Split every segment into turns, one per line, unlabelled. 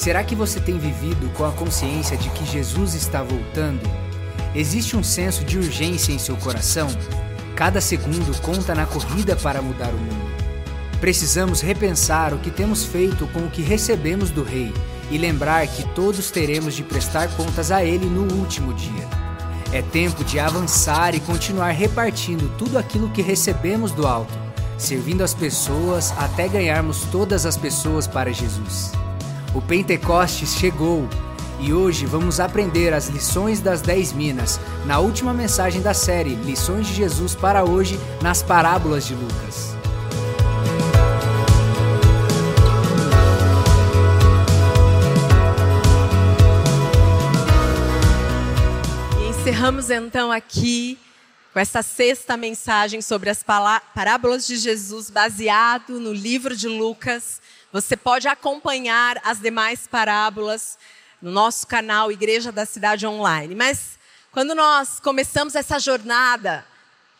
Será que você tem vivido com a consciência de que Jesus está voltando? Existe um senso de urgência em seu coração? Cada segundo conta na corrida para mudar o mundo. Precisamos repensar o que temos feito com o que recebemos do Rei e lembrar que todos teremos de prestar contas a Ele no último dia. É tempo de avançar e continuar repartindo tudo aquilo que recebemos do alto, servindo as pessoas até ganharmos todas as pessoas para Jesus. O Pentecostes chegou e hoje vamos aprender as lições das dez minas na última mensagem da série Lições de Jesus para hoje nas parábolas de Lucas.
E encerramos então aqui com essa sexta mensagem sobre as parábolas de Jesus baseado no livro de Lucas. Você pode acompanhar as demais parábolas no nosso canal Igreja da Cidade Online. Mas quando nós começamos essa jornada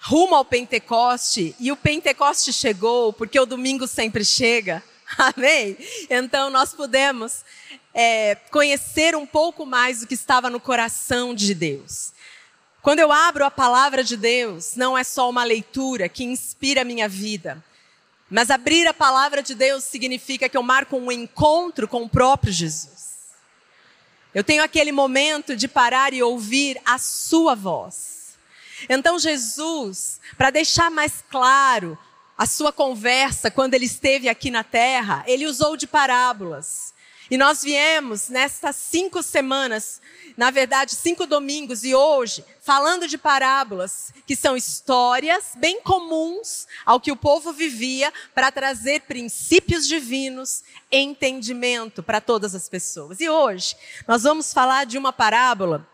rumo ao Pentecoste, e o Pentecoste chegou, porque o domingo sempre chega, amém? Então nós pudemos é, conhecer um pouco mais do que estava no coração de Deus. Quando eu abro a palavra de Deus, não é só uma leitura que inspira a minha vida, mas abrir a palavra de Deus significa que eu marco um encontro com o próprio Jesus. Eu tenho aquele momento de parar e ouvir a sua voz. Então, Jesus, para deixar mais claro a sua conversa quando ele esteve aqui na terra, ele usou de parábolas. E nós viemos nestas cinco semanas, na verdade, cinco domingos e hoje, falando de parábolas, que são histórias bem comuns ao que o povo vivia para trazer princípios divinos, entendimento para todas as pessoas. E hoje, nós vamos falar de uma parábola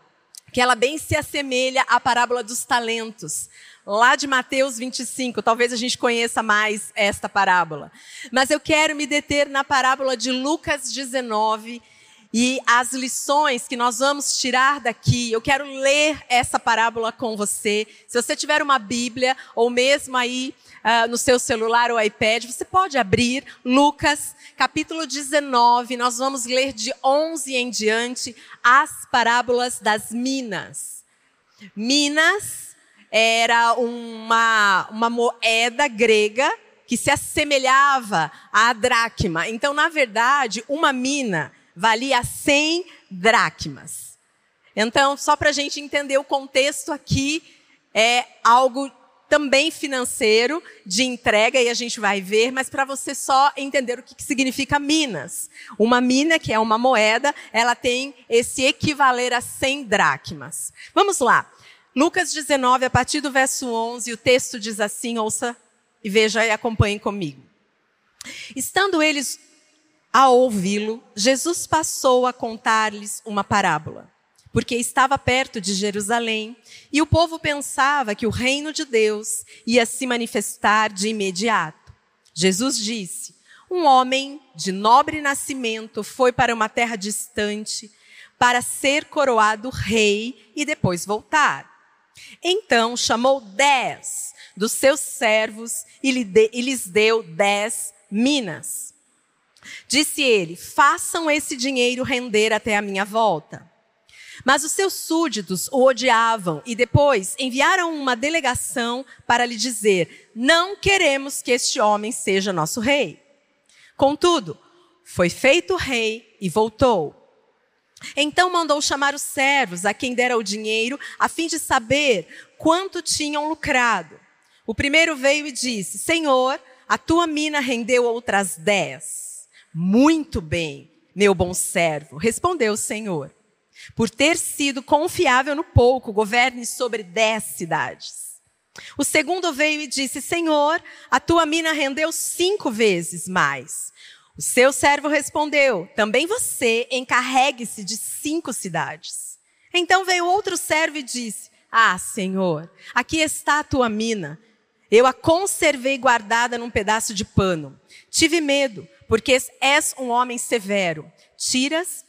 que ela bem se assemelha à parábola dos talentos lá de Mateus 25. Talvez a gente conheça mais esta parábola. Mas eu quero me deter na parábola de Lucas 19 e as lições que nós vamos tirar daqui. Eu quero ler essa parábola com você. Se você tiver uma Bíblia ou mesmo aí uh, no seu celular ou iPad, você pode abrir Lucas capítulo 19. Nós vamos ler de 11 em diante as parábolas das minas. Minas era uma, uma moeda grega que se assemelhava à dracma. Então, na verdade, uma mina valia 100 dracmas. Então, só para a gente entender o contexto aqui, é algo também financeiro, de entrega, e a gente vai ver, mas para você só entender o que, que significa minas. Uma mina, que é uma moeda, ela tem esse equivaler a 100 dracmas. Vamos lá. Lucas 19, a partir do verso 11, o texto diz assim: ouça e veja e acompanhe comigo. Estando eles a ouvi-lo, Jesus passou a contar-lhes uma parábola, porque estava perto de Jerusalém e o povo pensava que o reino de Deus ia se manifestar de imediato. Jesus disse: Um homem de nobre nascimento foi para uma terra distante para ser coroado rei e depois voltar. Então chamou dez dos seus servos e lhes deu dez minas. Disse ele: façam esse dinheiro render até a minha volta. Mas os seus súditos o odiavam e depois enviaram uma delegação para lhe dizer: Não queremos que este homem seja nosso rei. Contudo, foi feito rei e voltou. Então mandou chamar os servos, a quem dera o dinheiro, a fim de saber quanto tinham lucrado. O primeiro veio e disse: Senhor, a tua mina rendeu outras dez. Muito bem, meu bom servo, respondeu o Senhor. Por ter sido confiável no pouco, governe sobre dez cidades. O segundo veio e disse: Senhor, a tua mina rendeu cinco vezes mais. O seu servo respondeu: Também você encarregue-se de cinco cidades. Então veio outro servo e disse: Ah, Senhor, aqui está a tua mina. Eu a conservei guardada num pedaço de pano. Tive medo, porque és um homem severo. Tiras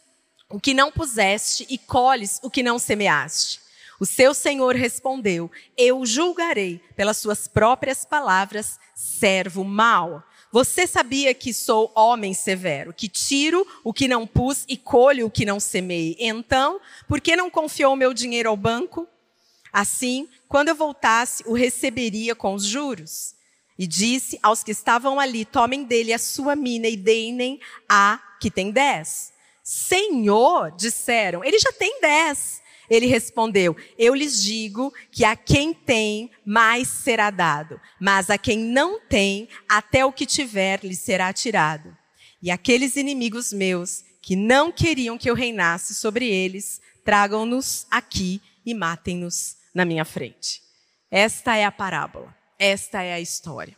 o que não puseste e colhes o que não semeaste. O seu senhor respondeu: Eu julgarei pelas suas próprias palavras, servo mau. Você sabia que sou homem severo, que tiro o que não pus e colho o que não semei. Então, por que não confiou meu dinheiro ao banco? Assim, quando eu voltasse, o receberia com os juros. E disse aos que estavam ali: tomem dele a sua mina e deem a que tem dez. Senhor, disseram, ele já tem dez. Ele respondeu: Eu lhes digo que a quem tem, mais será dado, mas a quem não tem, até o que tiver lhe será tirado. E aqueles inimigos meus, que não queriam que eu reinasse sobre eles, tragam-nos aqui e matem-nos na minha frente. Esta é a parábola, esta é a história.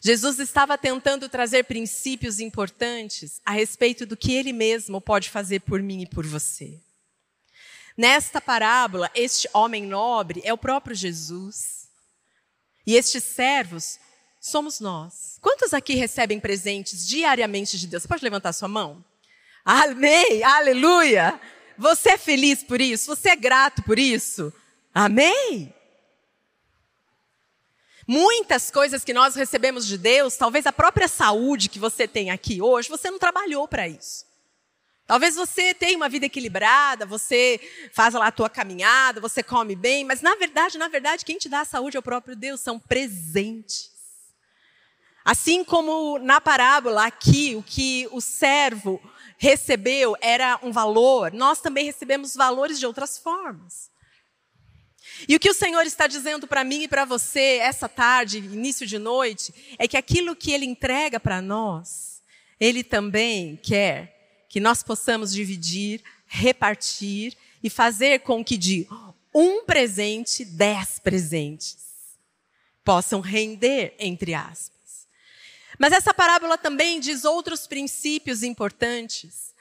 Jesus estava tentando trazer princípios importantes a respeito do que ele mesmo pode fazer por mim e por você. Nesta parábola, este homem nobre é o próprio Jesus. E estes servos somos nós. Quantos aqui recebem presentes diariamente de Deus? Você pode levantar sua mão? Amém! Aleluia! Você é feliz por isso? Você é grato por isso? Amém? Muitas coisas que nós recebemos de Deus, talvez a própria saúde que você tem aqui hoje, você não trabalhou para isso. Talvez você tenha uma vida equilibrada, você faz lá a tua caminhada, você come bem, mas na verdade, na verdade, quem te dá a saúde é o próprio Deus, são presentes. Assim como na parábola aqui, o que o servo recebeu era um valor, nós também recebemos valores de outras formas. E o que o Senhor está dizendo para mim e para você essa tarde, início de noite, é que aquilo que Ele entrega para nós, Ele também quer que nós possamos dividir, repartir e fazer com que de um presente, dez presentes possam render, entre aspas. Mas essa parábola também diz outros princípios importantes.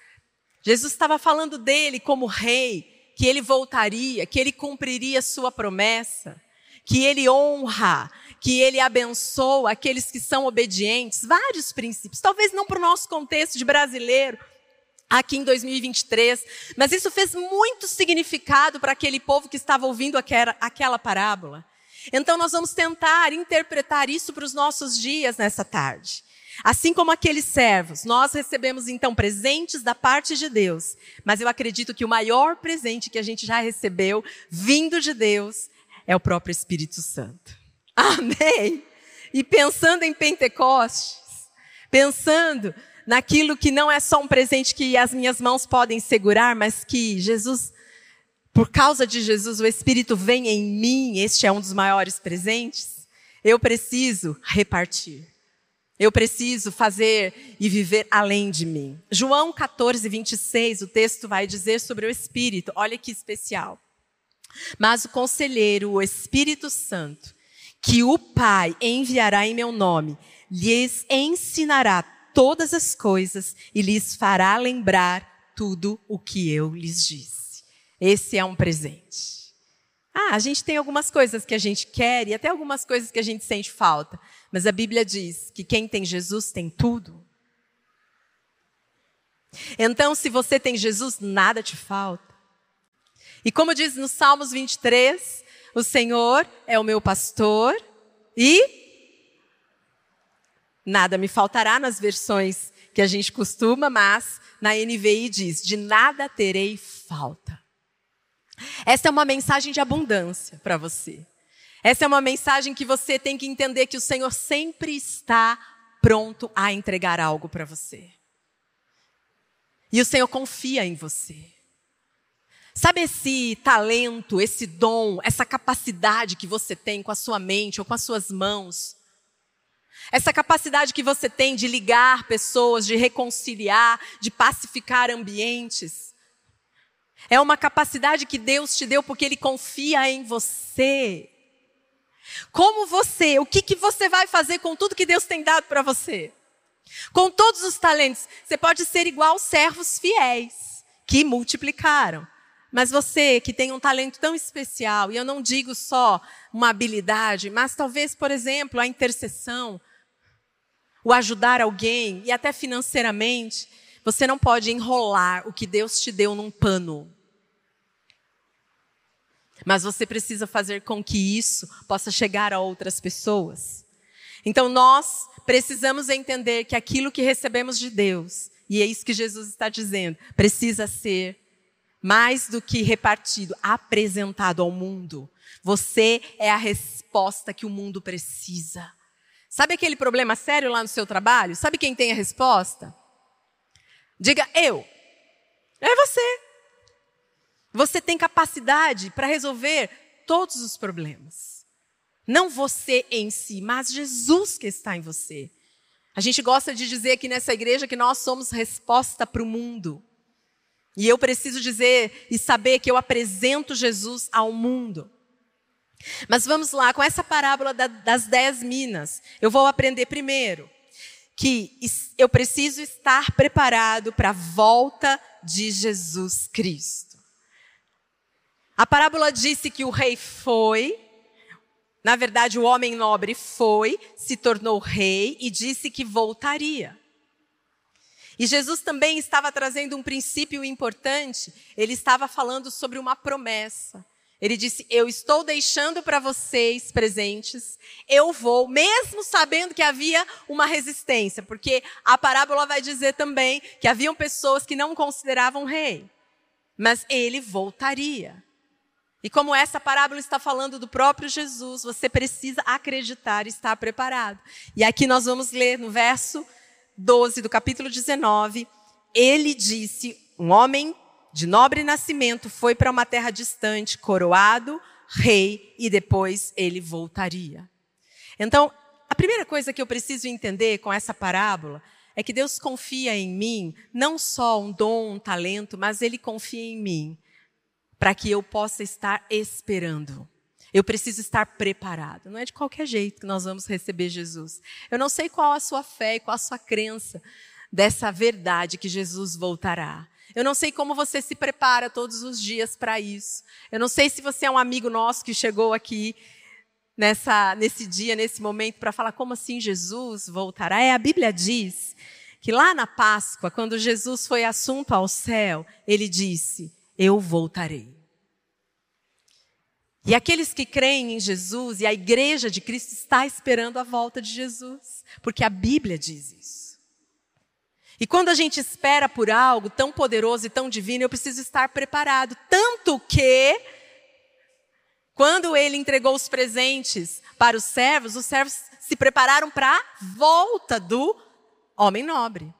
Jesus estava falando dele como rei, que ele voltaria, que ele cumpriria sua promessa, que ele honra, que ele abençoa aqueles que são obedientes, vários princípios. Talvez não para o nosso contexto de brasileiro, aqui em 2023, mas isso fez muito significado para aquele povo que estava ouvindo aquela, parábola. Então nós vamos tentar interpretar isso para os nossos dias nessa tarde. Assim como aqueles servos, nós recebemos então presentes da parte de Deus, mas eu acredito que o maior presente que a gente já recebeu, vindo de Deus, é o próprio Espírito Santo. Amém? E pensando em Pentecostes, pensando naquilo que não é só um presente que as minhas mãos podem segurar, mas que Jesus, por causa de Jesus, o Espírito vem em mim, este é um dos maiores presentes. Eu preciso repartir. Eu preciso fazer e viver além de mim. João 14, 26, o texto vai dizer sobre o Espírito. Olha que especial. Mas o conselheiro, o Espírito Santo, que o Pai enviará em meu nome, lhes ensinará todas as coisas e lhes fará lembrar tudo o que eu lhes disse. Esse é um presente. Ah, a gente tem algumas coisas que a gente quer e até algumas coisas que a gente sente falta, mas a Bíblia diz que quem tem Jesus tem tudo. Então, se você tem Jesus, nada te falta. E como diz no Salmos 23, o Senhor é o meu pastor e Nada me faltará nas versões que a gente costuma, mas na NVI diz: de nada terei falta. Essa é uma mensagem de abundância para você. Essa é uma mensagem que você tem que entender que o Senhor sempre está pronto a entregar algo para você. E o Senhor confia em você. Sabe esse talento, esse dom, essa capacidade que você tem com a sua mente ou com as suas mãos? Essa capacidade que você tem de ligar pessoas, de reconciliar, de pacificar ambientes. É uma capacidade que Deus te deu porque Ele confia em você. Como você, o que, que você vai fazer com tudo que Deus tem dado para você? Com todos os talentos, você pode ser igual servos fiéis, que multiplicaram. Mas você que tem um talento tão especial, e eu não digo só uma habilidade, mas talvez, por exemplo, a intercessão, o ajudar alguém e até financeiramente, você não pode enrolar o que Deus te deu num pano. Mas você precisa fazer com que isso possa chegar a outras pessoas. Então nós precisamos entender que aquilo que recebemos de Deus, e é isso que Jesus está dizendo, precisa ser mais do que repartido, apresentado ao mundo. Você é a resposta que o mundo precisa. Sabe aquele problema sério lá no seu trabalho? Sabe quem tem a resposta? Diga eu. É você. Você tem capacidade para resolver todos os problemas. Não você em si, mas Jesus que está em você. A gente gosta de dizer aqui nessa igreja que nós somos resposta para o mundo. E eu preciso dizer e saber que eu apresento Jesus ao mundo. Mas vamos lá, com essa parábola das dez minas, eu vou aprender primeiro que eu preciso estar preparado para a volta de Jesus Cristo. A parábola disse que o rei foi, na verdade, o homem nobre foi, se tornou rei e disse que voltaria. E Jesus também estava trazendo um princípio importante, ele estava falando sobre uma promessa. Ele disse: Eu estou deixando para vocês presentes, eu vou, mesmo sabendo que havia uma resistência, porque a parábola vai dizer também que haviam pessoas que não consideravam rei, mas ele voltaria. E como essa parábola está falando do próprio Jesus, você precisa acreditar e estar preparado. E aqui nós vamos ler no verso 12 do capítulo 19: Ele disse: Um homem de nobre nascimento, foi para uma terra distante, coroado, rei, e depois ele voltaria. Então, a primeira coisa que eu preciso entender com essa parábola é que Deus confia em mim, não só um dom, um talento, mas Ele confia em mim para que eu possa estar esperando. Eu preciso estar preparado. Não é de qualquer jeito que nós vamos receber Jesus. Eu não sei qual a sua fé e qual a sua crença dessa verdade que Jesus voltará. Eu não sei como você se prepara todos os dias para isso. Eu não sei se você é um amigo nosso que chegou aqui nessa, nesse dia, nesse momento, para falar como assim Jesus voltará. É, a Bíblia diz que lá na Páscoa, quando Jesus foi assunto ao céu, ele disse: Eu voltarei. E aqueles que creem em Jesus e a igreja de Cristo está esperando a volta de Jesus, porque a Bíblia diz isso. E quando a gente espera por algo tão poderoso e tão divino, eu preciso estar preparado. Tanto que, quando ele entregou os presentes para os servos, os servos se prepararam para a volta do homem nobre.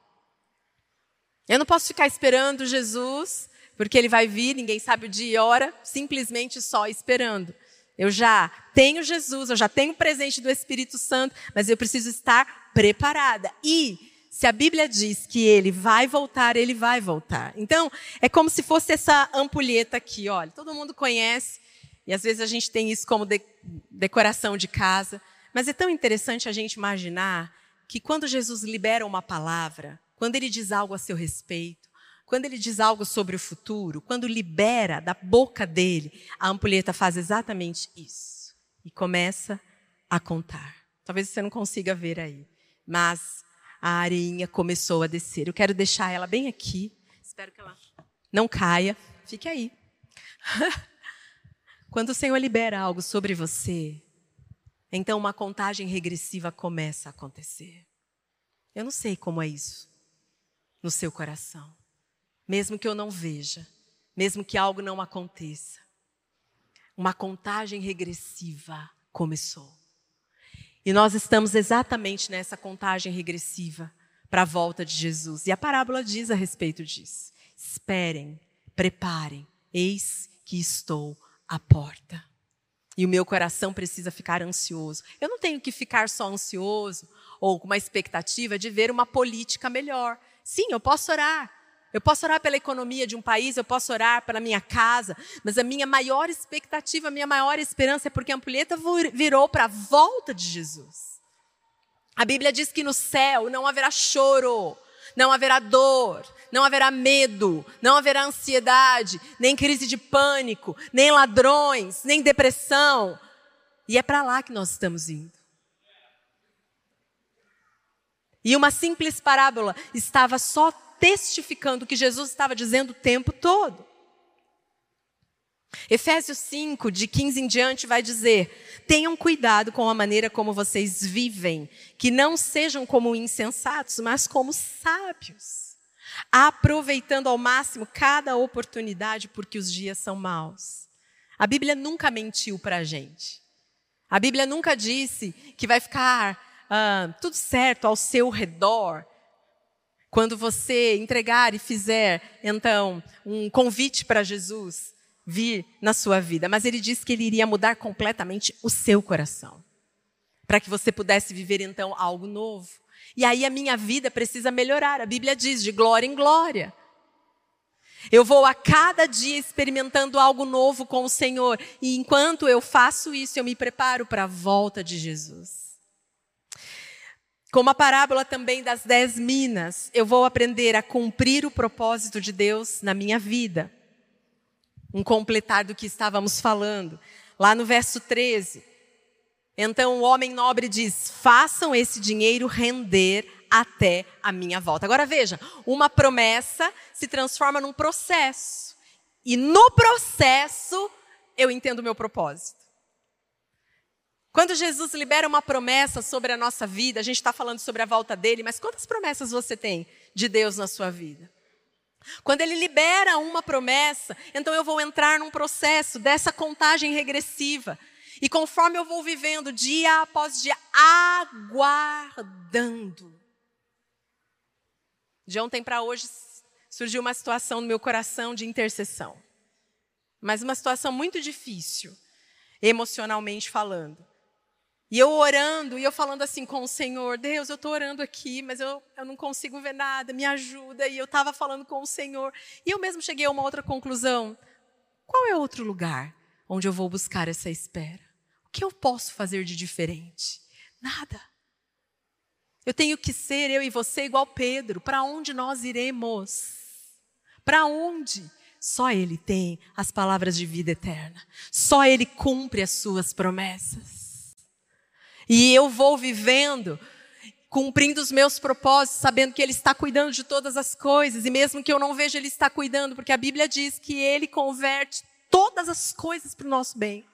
Eu não posso ficar esperando Jesus, porque ele vai vir, ninguém sabe o dia e hora, simplesmente só esperando. Eu já tenho Jesus, eu já tenho o presente do Espírito Santo, mas eu preciso estar preparada. E se a Bíblia diz que ele vai voltar, ele vai voltar. Então, é como se fosse essa ampulheta aqui, olha, todo mundo conhece, e às vezes a gente tem isso como de, decoração de casa, mas é tão interessante a gente imaginar que quando Jesus libera uma palavra, quando ele diz algo a seu respeito, quando ele diz algo sobre o futuro, quando libera da boca dele, a ampulheta faz exatamente isso. E começa a contar. Talvez você não consiga ver aí, mas a areinha começou a descer. Eu quero deixar ela bem aqui. Espero que ela não caia. Fique aí. Quando o Senhor libera algo sobre você, então uma contagem regressiva começa a acontecer. Eu não sei como é isso no seu coração. Mesmo que eu não veja, mesmo que algo não aconteça. Uma contagem regressiva começou. E nós estamos exatamente nessa contagem regressiva para a volta de Jesus. E a parábola diz a respeito disso. Esperem, preparem, eis que estou à porta. E o meu coração precisa ficar ansioso. Eu não tenho que ficar só ansioso ou com uma expectativa de ver uma política melhor. Sim, eu posso orar. Eu posso orar pela economia de um país, eu posso orar pela minha casa, mas a minha maior expectativa, a minha maior esperança é porque a ampulheta virou para a volta de Jesus. A Bíblia diz que no céu não haverá choro, não haverá dor, não haverá medo, não haverá ansiedade, nem crise de pânico, nem ladrões, nem depressão. E é para lá que nós estamos indo. E uma simples parábola estava só testificando o que Jesus estava dizendo o tempo todo. Efésios 5, de 15 em diante, vai dizer: tenham cuidado com a maneira como vocês vivem, que não sejam como insensatos, mas como sábios, aproveitando ao máximo cada oportunidade, porque os dias são maus. A Bíblia nunca mentiu para a gente. A Bíblia nunca disse que vai ficar ah, tudo certo ao seu redor. Quando você entregar e fizer, então, um convite para Jesus vir na sua vida, mas ele disse que ele iria mudar completamente o seu coração, para que você pudesse viver então algo novo. E aí a minha vida precisa melhorar. A Bíblia diz de glória em glória. Eu vou a cada dia experimentando algo novo com o Senhor, e enquanto eu faço isso, eu me preparo para a volta de Jesus. Como a parábola também das dez minas, eu vou aprender a cumprir o propósito de Deus na minha vida um completar do que estávamos falando. Lá no verso 13. Então o homem nobre diz: façam esse dinheiro render até a minha volta. Agora veja, uma promessa se transforma num processo. E no processo eu entendo o meu propósito. Quando Jesus libera uma promessa sobre a nossa vida, a gente está falando sobre a volta dele, mas quantas promessas você tem de Deus na sua vida? Quando ele libera uma promessa, então eu vou entrar num processo dessa contagem regressiva. E conforme eu vou vivendo dia após dia, aguardando. De ontem para hoje surgiu uma situação no meu coração de intercessão. Mas uma situação muito difícil, emocionalmente falando. E eu orando, e eu falando assim com o Senhor, Deus, eu estou orando aqui, mas eu, eu não consigo ver nada, me ajuda. E eu estava falando com o Senhor. E eu mesmo cheguei a uma outra conclusão. Qual é outro lugar onde eu vou buscar essa espera? O que eu posso fazer de diferente? Nada. Eu tenho que ser, eu e você, igual Pedro. Para onde nós iremos? Para onde? Só Ele tem as palavras de vida eterna. Só Ele cumpre as suas promessas. E eu vou vivendo, cumprindo os meus propósitos, sabendo que Ele está cuidando de todas as coisas, e mesmo que eu não veja, Ele está cuidando, porque a Bíblia diz que Ele converte todas as coisas para o nosso bem.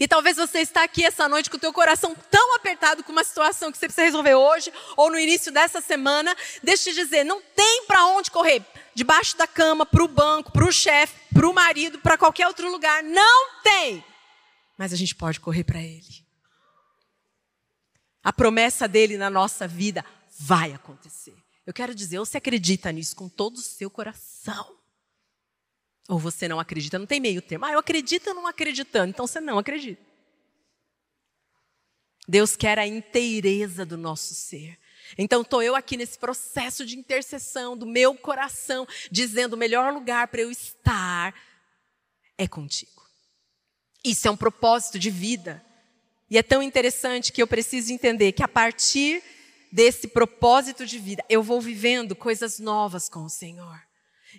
E talvez você está aqui essa noite com o teu coração tão apertado com uma situação que você precisa resolver hoje ou no início dessa semana. Deixa eu te dizer, não tem para onde correr. Debaixo da cama, para o banco, para o chefe, para o marido, para qualquer outro lugar. Não tem. Mas a gente pode correr para Ele. A promessa dele na nossa vida vai acontecer. Eu quero dizer, ou você acredita nisso com todo o seu coração, ou você não acredita, não tem meio termo. Ah, eu acredito ou não acreditando, então você não acredita. Deus quer a inteireza do nosso ser. Então estou eu aqui nesse processo de intercessão do meu coração, dizendo o melhor lugar para eu estar é contigo. Isso é um propósito de vida. E é tão interessante que eu preciso entender que a partir desse propósito de vida, eu vou vivendo coisas novas com o Senhor.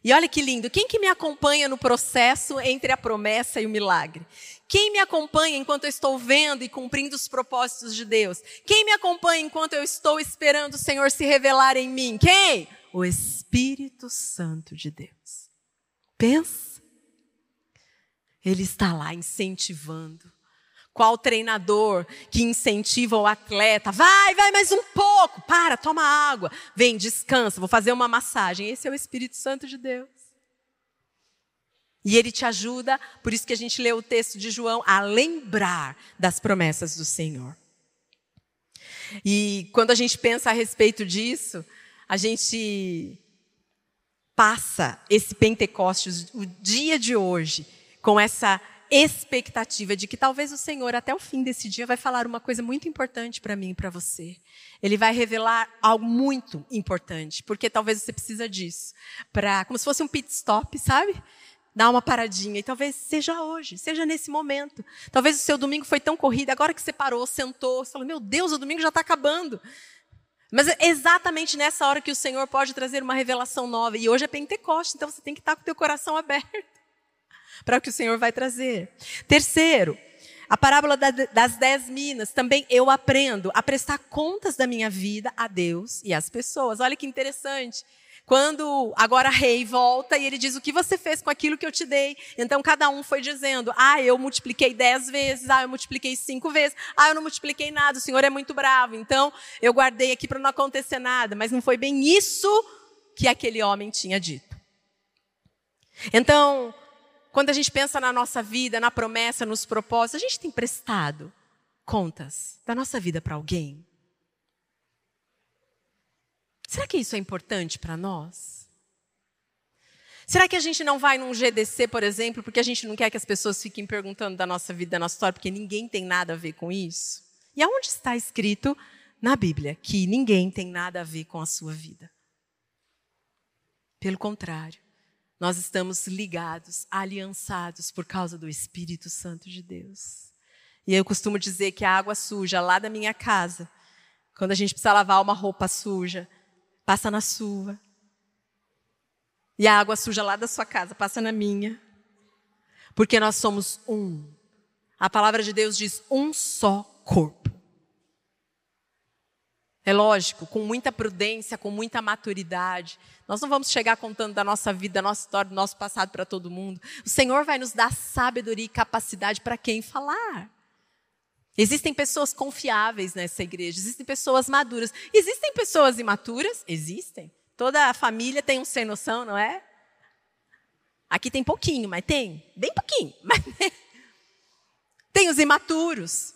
E olha que lindo, quem que me acompanha no processo entre a promessa e o milagre? Quem me acompanha enquanto eu estou vendo e cumprindo os propósitos de Deus? Quem me acompanha enquanto eu estou esperando o Senhor se revelar em mim? Quem? O Espírito Santo de Deus. Pensa. Ele está lá incentivando, qual treinador que incentiva o atleta? Vai, vai mais um pouco. Para, toma água. Vem, descansa. Vou fazer uma massagem. Esse é o Espírito Santo de Deus. E ele te ajuda, por isso que a gente lê o texto de João, a lembrar das promessas do Senhor. E quando a gente pensa a respeito disso, a gente passa esse Pentecostes, o dia de hoje, com essa expectativa de que talvez o Senhor, até o fim desse dia, vai falar uma coisa muito importante para mim e para você. Ele vai revelar algo muito importante, porque talvez você precisa disso. Para, como se fosse um pit stop, sabe? Dar uma paradinha. E talvez seja hoje, seja nesse momento. Talvez o seu domingo foi tão corrido, agora que você parou, sentou, você falou: Meu Deus, o domingo já está acabando. Mas é exatamente nessa hora que o Senhor pode trazer uma revelação nova. E hoje é Pentecoste, então você tem que estar com o teu coração aberto para o que o Senhor vai trazer. Terceiro, a parábola das dez minas, também eu aprendo a prestar contas da minha vida a Deus e às pessoas. Olha que interessante. Quando agora rei volta e ele diz: O que você fez com aquilo que eu te dei? Então cada um foi dizendo: Ah, eu multipliquei dez vezes, ah, eu multipliquei cinco vezes, ah, eu não multipliquei nada, o Senhor é muito bravo, então eu guardei aqui para não acontecer nada. Mas não foi bem isso que aquele homem tinha dito. Então, quando a gente pensa na nossa vida, na promessa, nos propósitos, a gente tem prestado contas da nossa vida para alguém? Será que isso é importante para nós? Será que a gente não vai num GDC, por exemplo, porque a gente não quer que as pessoas fiquem perguntando da nossa vida, da nossa história, porque ninguém tem nada a ver com isso? E aonde está escrito na Bíblia que ninguém tem nada a ver com a sua vida? Pelo contrário, nós estamos ligados, aliançados por causa do Espírito Santo de Deus. E eu costumo dizer que a água suja lá da minha casa, quando a gente precisa lavar uma roupa suja, passa na sua. E a água suja lá da sua casa passa na minha. Porque nós somos um. A palavra de Deus diz um só corpo. É lógico, com muita prudência, com muita maturidade. Nós não vamos chegar contando da nossa vida, da nossa história, do nosso passado para todo mundo. O Senhor vai nos dar sabedoria e capacidade para quem falar. Existem pessoas confiáveis nessa igreja, existem pessoas maduras. Existem pessoas imaturas? Existem. Toda a família tem um sem noção, não é? Aqui tem pouquinho, mas tem. Bem pouquinho, mas tem. Tem os imaturos.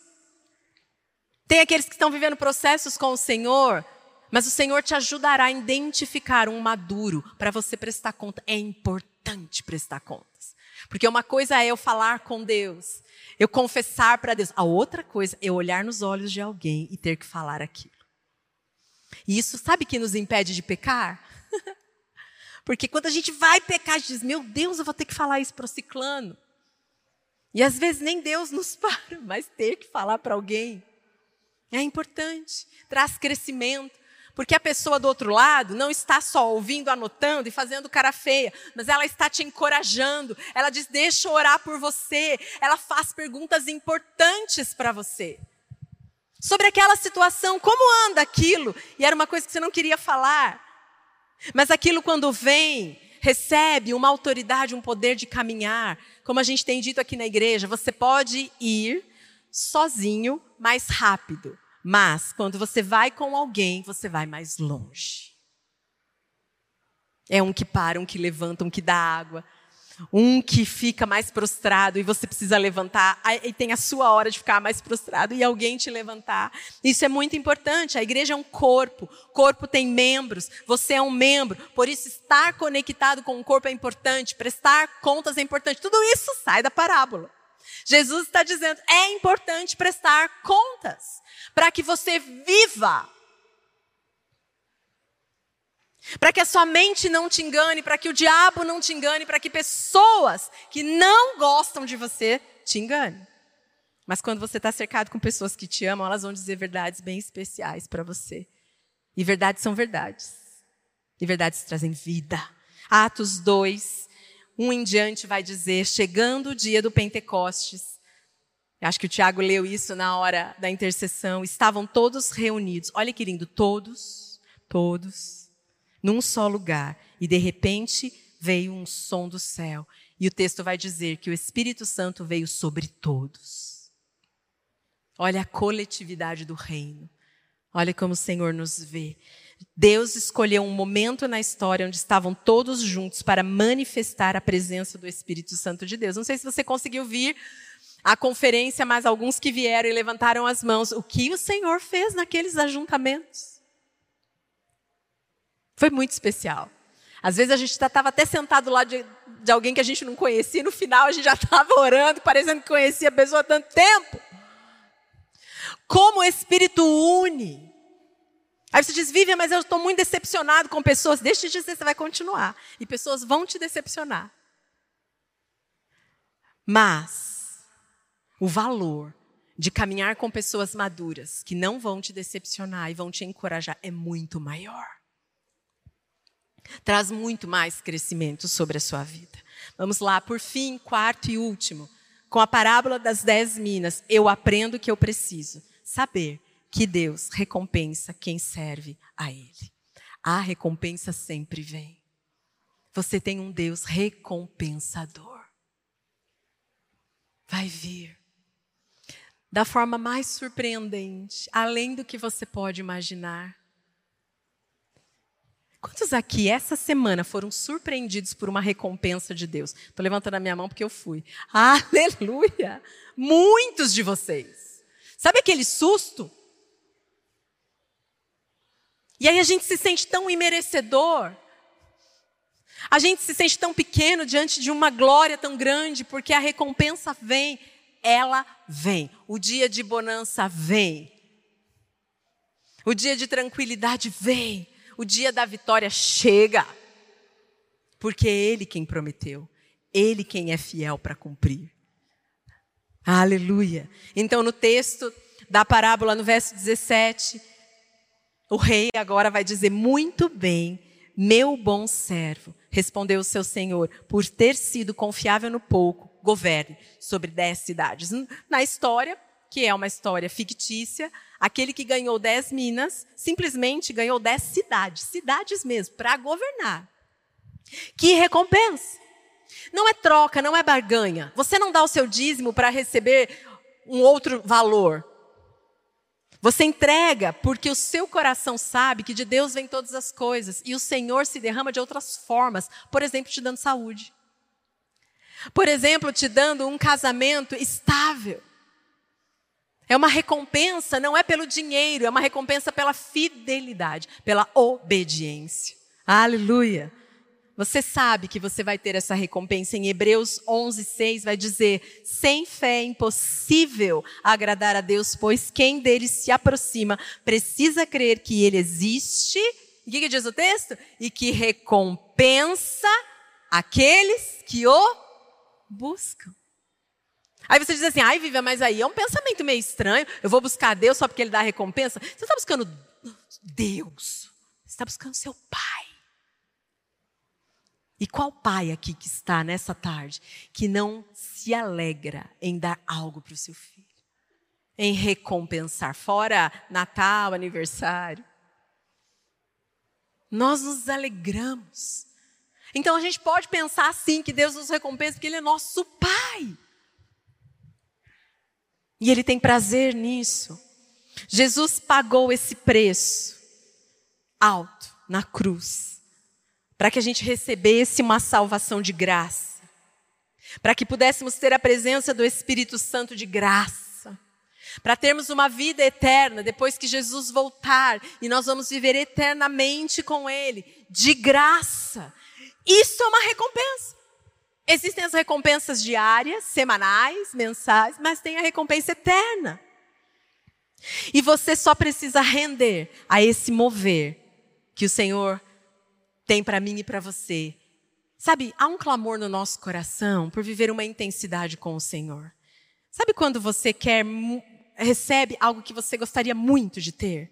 Tem aqueles que estão vivendo processos com o Senhor, mas o Senhor te ajudará a identificar um maduro para você prestar conta. É importante prestar contas. Porque uma coisa é eu falar com Deus, eu confessar para Deus. A outra coisa é eu olhar nos olhos de alguém e ter que falar aquilo. E isso sabe que nos impede de pecar? Porque quando a gente vai pecar, a gente diz: Meu Deus, eu vou ter que falar isso para o ciclano. E às vezes nem Deus nos para, mas ter que falar para alguém é importante, traz crescimento. Porque a pessoa do outro lado não está só ouvindo, anotando e fazendo cara feia, mas ela está te encorajando. Ela diz: Deixa eu orar por você. Ela faz perguntas importantes para você. Sobre aquela situação, como anda aquilo? E era uma coisa que você não queria falar. Mas aquilo, quando vem, recebe uma autoridade, um poder de caminhar. Como a gente tem dito aqui na igreja, você pode ir sozinho mais rápido. Mas quando você vai com alguém, você vai mais longe. É um que para, um que levanta, um que dá água, um que fica mais prostrado e você precisa levantar, e tem a sua hora de ficar mais prostrado e alguém te levantar. Isso é muito importante. A igreja é um corpo, corpo tem membros, você é um membro, por isso estar conectado com o corpo é importante, prestar contas é importante. Tudo isso sai da parábola. Jesus está dizendo: é importante prestar contas para que você viva. Para que a sua mente não te engane, para que o diabo não te engane, para que pessoas que não gostam de você te enganem. Mas quando você está cercado com pessoas que te amam, elas vão dizer verdades bem especiais para você. E verdades são verdades. E verdades trazem vida. Atos 2, um em diante vai dizer: chegando o dia do Pentecostes, acho que o Tiago leu isso na hora da intercessão, estavam todos reunidos. Olha que lindo, todos, todos, num só lugar. E de repente veio um som do céu. E o texto vai dizer que o Espírito Santo veio sobre todos. Olha a coletividade do reino. Olha como o Senhor nos vê. Deus escolheu um momento na história onde estavam todos juntos para manifestar a presença do Espírito Santo de Deus. Não sei se você conseguiu vir à conferência, mas alguns que vieram e levantaram as mãos. O que o Senhor fez naqueles ajuntamentos? Foi muito especial. Às vezes a gente estava até sentado lá de, de alguém que a gente não conhecia, e no final a gente já estava orando, parecendo que conhecia a pessoa há tanto tempo. Como o Espírito une. Aí você diz, Vivian, mas eu estou muito decepcionado com pessoas. Deixa de dizer, você vai continuar. E pessoas vão te decepcionar. Mas o valor de caminhar com pessoas maduras que não vão te decepcionar e vão te encorajar é muito maior. Traz muito mais crescimento sobre a sua vida. Vamos lá, por fim, quarto e último. Com a parábola das dez minas, eu aprendo que eu preciso. Saber que Deus recompensa quem serve a Ele. a recompensa sempre vem. Você tem um Deus recompensador. Vai vir. Da forma mais surpreendente, além do que você pode imaginar. Quantos aqui essa semana foram surpreendidos por uma recompensa de Deus? Estou levantando a minha mão porque eu fui. Aleluia! Muitos de vocês. Sabe aquele susto? E aí a gente se sente tão imerecedor. A gente se sente tão pequeno diante de uma glória tão grande, porque a recompensa vem, ela vem. O dia de bonança vem. O dia de tranquilidade vem o dia da vitória chega. Porque é Ele quem prometeu, Ele quem é fiel para cumprir. Aleluia. Então, no texto da parábola, no verso 17, o rei agora vai dizer: Muito bem, meu bom servo, respondeu o seu senhor, por ter sido confiável no pouco, governe sobre dez cidades. Na história, que é uma história fictícia, aquele que ganhou dez minas simplesmente ganhou dez cidades, cidades mesmo, para governar. Que recompensa! Não é troca, não é barganha. Você não dá o seu dízimo para receber um outro valor. Você entrega porque o seu coração sabe que de Deus vem todas as coisas e o Senhor se derrama de outras formas, por exemplo, te dando saúde. Por exemplo, te dando um casamento estável. É uma recompensa, não é pelo dinheiro, é uma recompensa pela fidelidade, pela obediência. Aleluia. Você sabe que você vai ter essa recompensa. Em Hebreus 11, 6 vai dizer: sem fé é impossível agradar a Deus, pois quem dele se aproxima precisa crer que ele existe. O que, que diz o texto? E que recompensa aqueles que o buscam. Aí você diz assim, ai, Vivian, mas aí é um pensamento meio estranho. Eu vou buscar Deus só porque Ele dá recompensa. Você está buscando Deus. Você está buscando seu Pai. E qual pai aqui que está nessa tarde que não se alegra em dar algo para o seu filho? Em recompensar, fora Natal, aniversário. Nós nos alegramos. Então a gente pode pensar assim que Deus nos recompensa porque Ele é nosso Pai. E Ele tem prazer nisso. Jesus pagou esse preço alto na cruz, para que a gente recebesse uma salvação de graça, para que pudéssemos ter a presença do Espírito Santo de graça, para termos uma vida eterna depois que Jesus voltar e nós vamos viver eternamente com Ele, de graça. Isso é uma recompensa. Existem as recompensas diárias, semanais, mensais, mas tem a recompensa eterna. E você só precisa render a esse mover que o Senhor tem para mim e para você. Sabe, há um clamor no nosso coração por viver uma intensidade com o Senhor. Sabe quando você quer recebe algo que você gostaria muito de ter?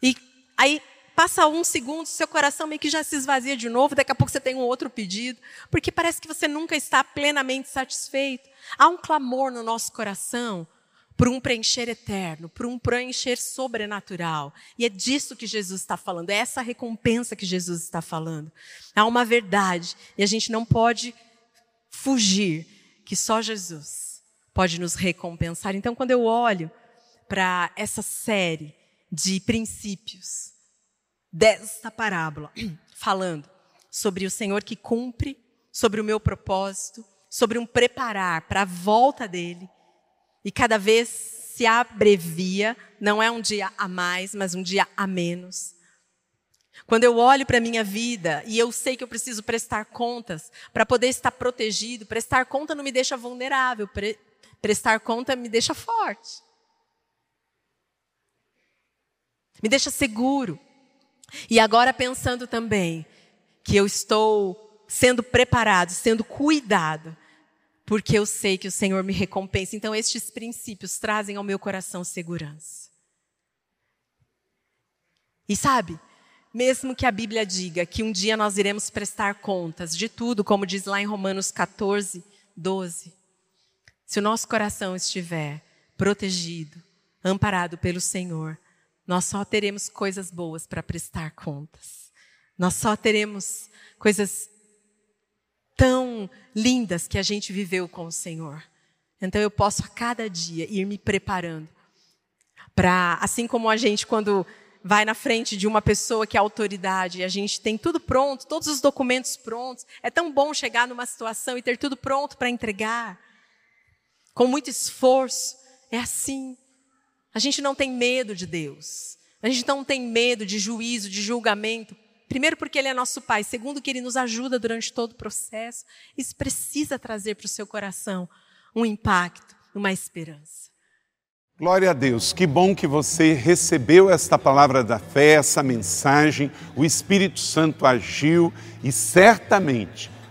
E aí Passa um segundo, seu coração meio que já se esvazia de novo, daqui a pouco você tem um outro pedido, porque parece que você nunca está plenamente satisfeito. Há um clamor no nosso coração por um preencher eterno, por um preencher sobrenatural. E é disso que Jesus está falando, é essa recompensa que Jesus está falando. Há uma verdade, e a gente não pode fugir, que só Jesus pode nos recompensar. Então, quando eu olho para essa série de princípios, desta parábola, falando sobre o Senhor que cumpre, sobre o meu propósito, sobre um preparar para a volta dele. E cada vez se abrevia, não é um dia a mais, mas um dia a menos. Quando eu olho para a minha vida e eu sei que eu preciso prestar contas para poder estar protegido, prestar conta não me deixa vulnerável, pre prestar conta me deixa forte. Me deixa seguro. E agora pensando também que eu estou sendo preparado, sendo cuidado, porque eu sei que o Senhor me recompensa. Então, estes princípios trazem ao meu coração segurança. E sabe, mesmo que a Bíblia diga que um dia nós iremos prestar contas de tudo, como diz lá em Romanos 14, 12, se o nosso coração estiver protegido, amparado pelo Senhor, nós só teremos coisas boas para prestar contas. Nós só teremos coisas tão lindas que a gente viveu com o Senhor. Então eu posso a cada dia ir me preparando para, assim como a gente quando vai na frente de uma pessoa que é autoridade a gente tem tudo pronto, todos os documentos prontos, é tão bom chegar numa situação e ter tudo pronto para entregar, com muito esforço. É assim. A gente não tem medo de Deus. A gente não tem medo de juízo, de julgamento. Primeiro, porque Ele é nosso Pai. Segundo, que Ele nos ajuda durante todo o processo. Isso precisa trazer para o seu coração um impacto, uma esperança.
Glória a Deus, que bom que você recebeu esta palavra da fé, essa mensagem, o Espírito Santo agiu e certamente